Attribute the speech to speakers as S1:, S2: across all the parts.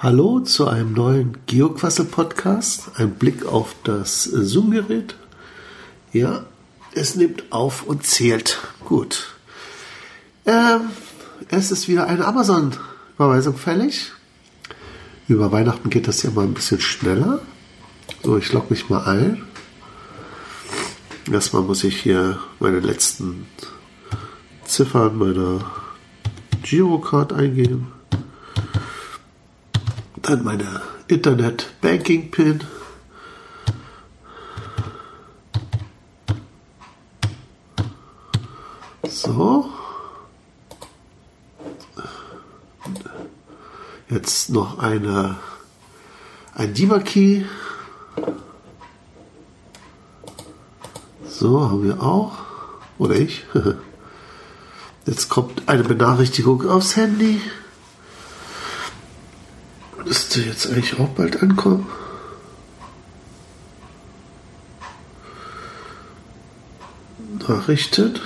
S1: Hallo zu einem neuen Geoquassel-Podcast. Ein Blick auf das Zoom-Gerät. Ja, es nimmt auf und zählt. Gut. Ähm, es ist wieder eine Amazon-Überweisung fällig. Über Weihnachten geht das ja mal ein bisschen schneller. So, ich logge mich mal ein. Erstmal muss ich hier meine letzten Ziffern meiner Girocard eingeben. Dann meine Internet Banking PIN. So. Jetzt noch eine, ein DIMA-Key. So, haben wir auch. Oder ich. Jetzt kommt eine Benachrichtigung aufs Handy. Müsste jetzt eigentlich auch bald ankommen. Nachrichten.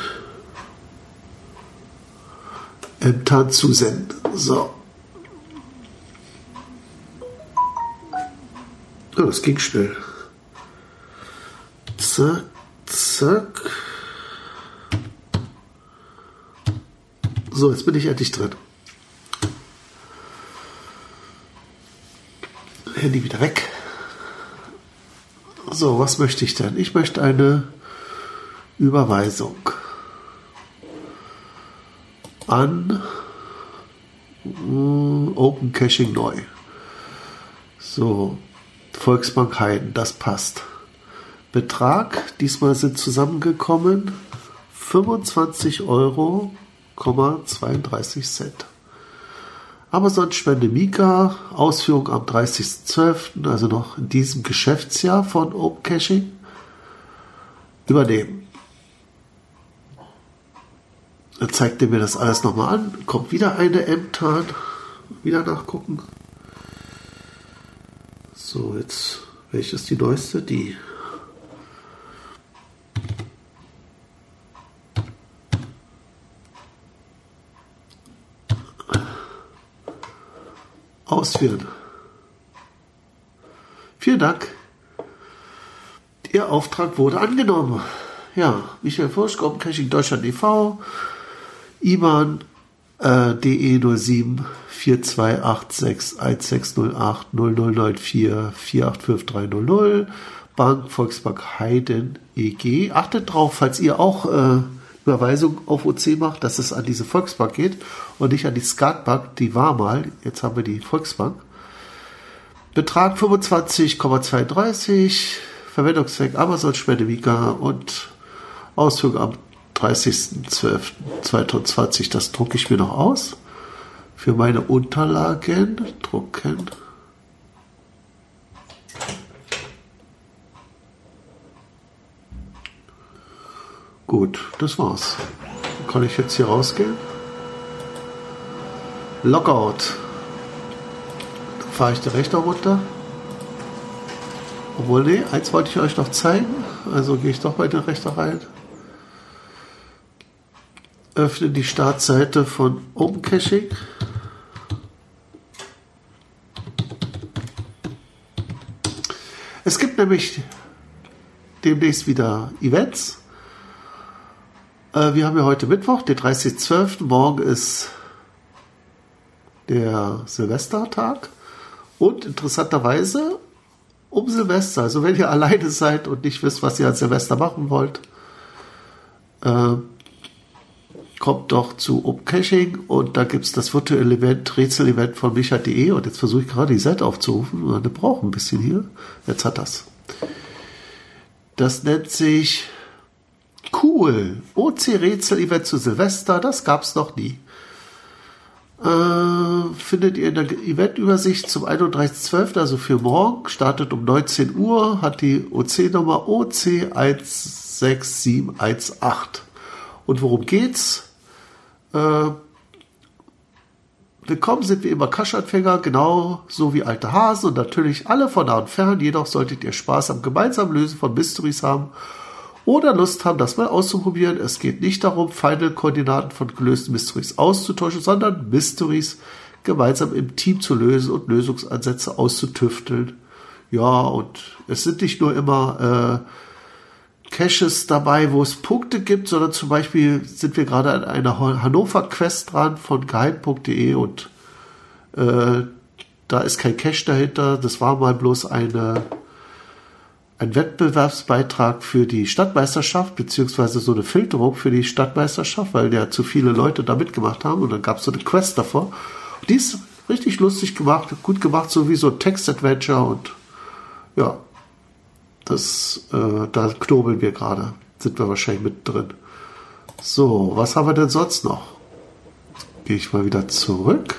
S1: Ämtern zusenden. So. Oh, das ging schnell. Zack, zack. So, jetzt bin ich endlich drin. Handy wieder weg. So, was möchte ich denn? Ich möchte eine Überweisung an hm, Open Caching neu. So, Volksbank Heiden, das passt. Betrag, diesmal sind zusammengekommen 25 Euro, 32 Cent. Amazon Spende Mika, Ausführung am 30.12., also noch in diesem Geschäftsjahr von Open Caching, übernehmen. Dann zeigt er mir das alles nochmal an, kommt wieder eine M-Tan, wieder nachgucken. So, jetzt, welche ist die neueste? Die. Ausführen. Vielen Dank. Ihr Auftrag wurde angenommen. Ja, Michael Fursch, Caching Deutschland e.V., IBAN äh, DE 07 4286 1608 0094 485300 Bank Volksbank Heiden EG. Achtet drauf, falls ihr auch äh, Überweisung auf OC macht, dass es an diese Volksbank geht und nicht an die Skatbank, die war mal, jetzt haben wir die Volksbank. Betrag 25,32, Verwendungszweck Amazon Spende Mika und Ausführung am 30.12.2020. Das drucke ich mir noch aus. Für meine Unterlagen drucken. Gut, das war's. Kann ich jetzt hier rausgehen? Lockout. Fahre ich den Rechner runter. Obwohl, nee, eins wollte ich euch noch zeigen. Also gehe ich doch bei den Rechner rein. Öffne die Startseite von OpenCaching. Es gibt nämlich demnächst wieder Events. Äh, wir haben ja heute Mittwoch, den 30.12. Morgen ist der Silvestertag. Und interessanterweise um Silvester, also wenn ihr alleine seid und nicht wisst, was ihr an Silvester machen wollt, äh, kommt doch zu Upcaching und da gibt es das virtuelle Event, Rätsel-Event von micha.de und jetzt versuche ich gerade die Seite aufzurufen der braucht ein bisschen hier. Jetzt hat das. Das nennt sich Cool. OC-Rätsel-Event zu Silvester, das gab es noch nie. Äh, findet ihr in der Eventübersicht zum 31.12., also für morgen, startet um 19 Uhr, hat die OC-Nummer OC16718. Und worum geht's? Äh, willkommen sind wie immer Kaschanfänger, genau so wie alte Hasen und natürlich alle von nah und fern. Jedoch solltet ihr Spaß am gemeinsamen Lösen von Mysteries haben oder Lust haben, das mal auszuprobieren. Es geht nicht darum, Final-Koordinaten von gelösten Mysteries auszutauschen, sondern Mysteries gemeinsam im Team zu lösen und Lösungsansätze auszutüfteln. Ja, und es sind nicht nur immer äh, Caches dabei, wo es Punkte gibt, sondern zum Beispiel sind wir gerade an einer Hannover Quest dran von guide.de und äh, da ist kein Cache dahinter. Das war mal bloß eine ein Wettbewerbsbeitrag für die Stadtmeisterschaft, beziehungsweise so eine Filterung für die Stadtmeisterschaft, weil ja zu viele Leute da mitgemacht haben und dann gab es so eine Quest davor. Die ist richtig lustig gemacht, gut gemacht, so wie so ein Text-Adventure und ja, das, äh, da knobeln wir gerade, sind wir wahrscheinlich mit drin. So, was haben wir denn sonst noch? Gehe ich mal wieder zurück.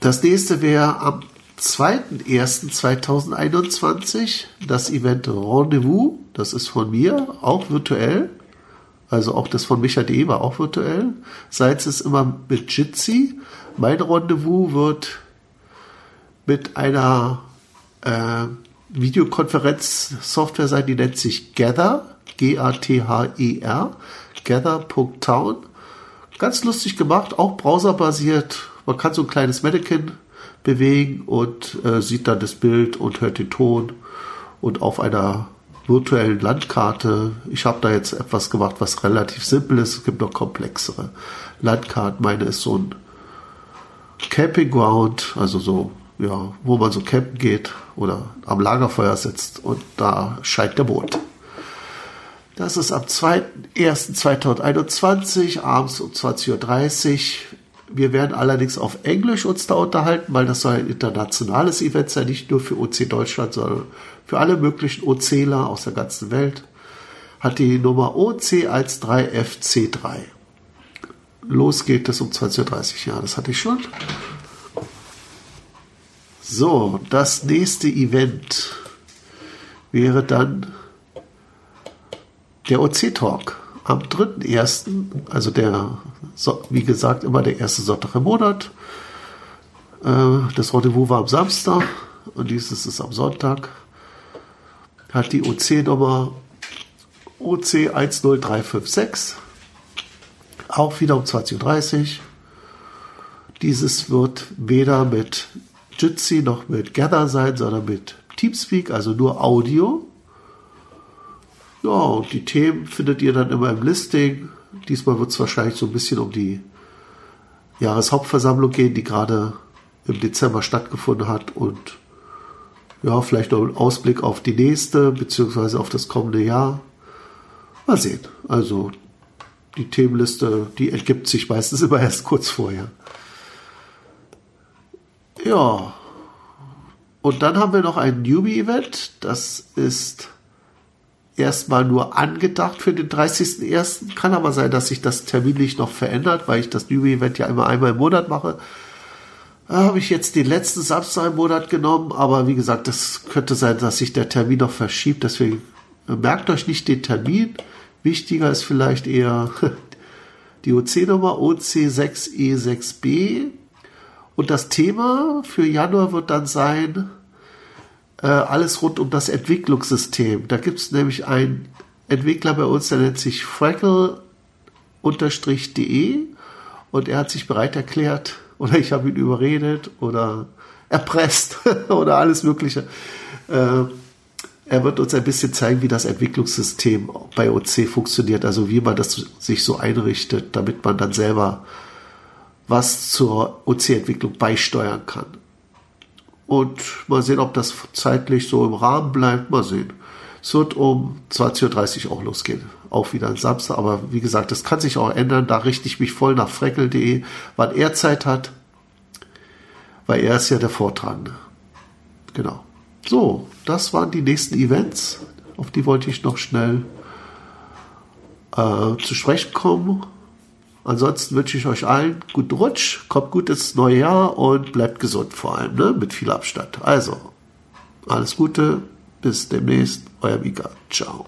S1: Das nächste wäre am 2.1.2021 das Event Rendezvous. Das ist von mir, auch virtuell. Also auch das von Micha.de war auch virtuell. Seits ist immer mit Jitsi. Mein Rendezvous wird mit einer äh, Videokonferenz-Software sein, die nennt sich Gather. G-A-T-H-E-R. Gather.town. Ganz lustig gemacht, auch browserbasiert. Man kann so ein kleines Mannequin bewegen und äh, sieht dann das Bild und hört den Ton und auf einer virtuellen Landkarte. Ich habe da jetzt etwas gemacht, was relativ simpel ist. Es gibt noch komplexere Landkarten. Meine ist so ein Camping Ground, also so, ja, wo man so campen geht oder am Lagerfeuer sitzt und da scheint der Mond. Das ist am 2.1.2021 abends um 20.30 Uhr wir werden allerdings auf Englisch uns da unterhalten, weil das soll ein internationales Event sein, nicht nur für OC Deutschland, sondern für alle möglichen OCler aus der ganzen Welt. Hat die Nummer OC13FC3. Los geht es um 20.30 Uhr. Ja, das hatte ich schon. So, das nächste Event wäre dann der OC-Talk am 3.1., also der, wie gesagt, immer der erste Sonntag im Monat. Äh, das Rendezvous war am Samstag und dieses ist am Sonntag. Hat die OC-Nummer OC 10356. Auch wieder um 20.30 Uhr. Dieses wird weder mit Jitsi noch mit Gather sein, sondern mit Teamspeak, also nur Audio. Ja, und die Themen findet ihr dann immer im Listing. Diesmal wird es wahrscheinlich so ein bisschen um die Jahreshauptversammlung gehen, die gerade im Dezember stattgefunden hat und ja, vielleicht noch ein Ausblick auf die nächste, beziehungsweise auf das kommende Jahr. Mal sehen. Also die Themenliste, die ergibt sich meistens immer erst kurz vorher. Ja. Und dann haben wir noch ein Newbie-Event. Das ist erstmal nur angedacht für den 30.01. Kann aber sein, dass sich das terminlich noch verändert, weil ich das Newbie-Event ja immer einmal im Monat mache. Da habe ich jetzt den letzten Samstag im Monat genommen, aber wie gesagt, das könnte sein, dass sich der Termin noch verschiebt. Deswegen merkt euch nicht den Termin. Wichtiger ist vielleicht eher die OC-Nummer OC6E6B. Und das Thema für Januar wird dann sein, äh, alles rund um das Entwicklungssystem. Da gibt es nämlich einen Entwickler bei uns, der nennt sich freckle-de und er hat sich bereit erklärt oder ich habe ihn überredet oder erpresst oder alles Mögliche. Äh, er wird uns ein bisschen zeigen, wie das Entwicklungssystem bei OC funktioniert, also wie man das sich so einrichtet, damit man dann selber was zur OC-Entwicklung beisteuern kann. Und mal sehen, ob das zeitlich so im Rahmen bleibt. Mal sehen. Es wird um 20.30 Uhr auch losgehen. Auch wieder ein Samstag. Aber wie gesagt, das kann sich auch ändern. Da richte ich mich voll nach freckel.de, wann er Zeit hat. Weil er ist ja der Vortragende. Genau. So, das waren die nächsten Events. Auf die wollte ich noch schnell äh, zu sprechen kommen. Ansonsten wünsche ich euch allen guten Rutsch, kommt gut ins neue Jahr und bleibt gesund vor allem, ne? mit viel Abstand. Also, alles Gute, bis demnächst, euer Mika. Ciao.